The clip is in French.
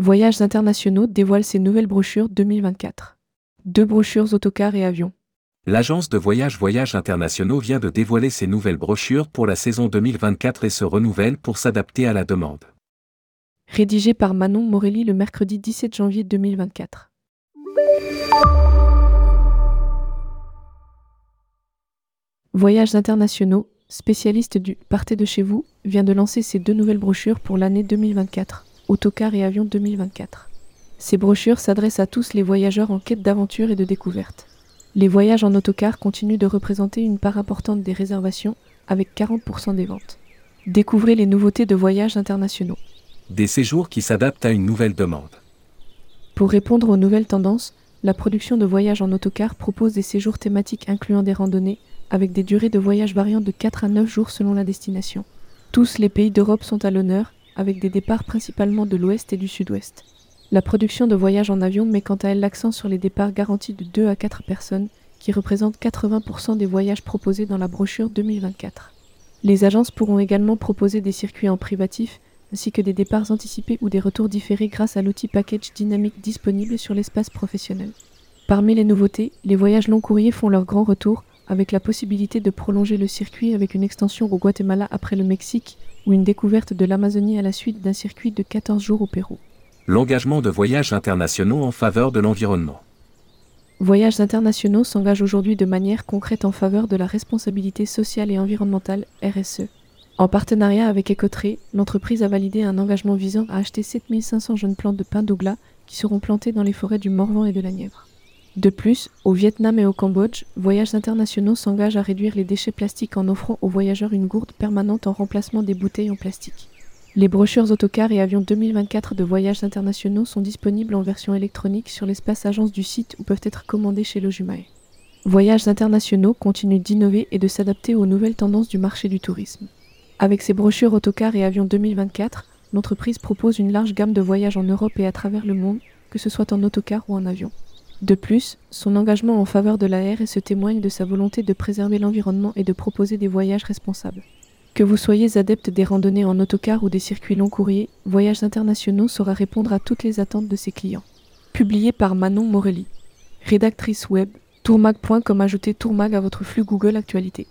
Voyages internationaux dévoile ses nouvelles brochures 2024. Deux brochures autocars et avions. L'agence de voyage Voyages Internationaux vient de dévoiler ses nouvelles brochures pour la saison 2024 et se renouvelle pour s'adapter à la demande. Rédigé par Manon Morelli le mercredi 17 janvier 2024. Voyages internationaux, spécialiste du Partez de chez vous, vient de lancer ses deux nouvelles brochures pour l'année 2024, Autocar et Avion 2024. Ces brochures s'adressent à tous les voyageurs en quête d'aventure et de découverte. Les voyages en autocar continuent de représenter une part importante des réservations, avec 40% des ventes. Découvrez les nouveautés de voyages internationaux. Des séjours qui s'adaptent à une nouvelle demande. Pour répondre aux nouvelles tendances, la production de voyages en autocar propose des séjours thématiques incluant des randonnées, avec des durées de voyage variant de 4 à 9 jours selon la destination. Tous les pays d'Europe sont à l'honneur, avec des départs principalement de l'ouest et du sud-ouest. La production de voyages en avion met quant à elle l'accent sur les départs garantis de 2 à 4 personnes, qui représentent 80% des voyages proposés dans la brochure 2024. Les agences pourront également proposer des circuits en privatif, ainsi que des départs anticipés ou des retours différés grâce à l'outil package dynamique disponible sur l'espace professionnel. Parmi les nouveautés, les voyages long courriers font leur grand retour, avec la possibilité de prolonger le circuit avec une extension au Guatemala après le Mexique ou une découverte de l'Amazonie à la suite d'un circuit de 14 jours au Pérou l'engagement de voyages internationaux en faveur de l'environnement. Voyages internationaux s'engagent aujourd'hui de manière concrète en faveur de la responsabilité sociale et environnementale RSE. En partenariat avec Écotré, l'entreprise a validé un engagement visant à acheter 7500 jeunes plantes de pin douglas qui seront plantées dans les forêts du Morvan et de la Nièvre. De plus, au Vietnam et au Cambodge, Voyages internationaux s'engagent à réduire les déchets plastiques en offrant aux voyageurs une gourde permanente en remplacement des bouteilles en plastique. Les brochures autocars et avions 2024 de voyages internationaux sont disponibles en version électronique sur l'espace agence du site ou peuvent être commandées chez Lojumae. Voyages internationaux continuent d'innover et de s'adapter aux nouvelles tendances du marché du tourisme. Avec ses brochures autocars et avions 2024, l'entreprise propose une large gamme de voyages en Europe et à travers le monde, que ce soit en autocar ou en avion. De plus, son engagement en faveur de la RSE témoigne de sa volonté de préserver l'environnement et de proposer des voyages responsables. Que vous soyez adepte des randonnées en autocar ou des circuits long courriers, Voyages internationaux saura répondre à toutes les attentes de ses clients. Publié par Manon Morelli. Rédactrice web, tourmag.com ajoutez tourmag à votre flux Google Actualité.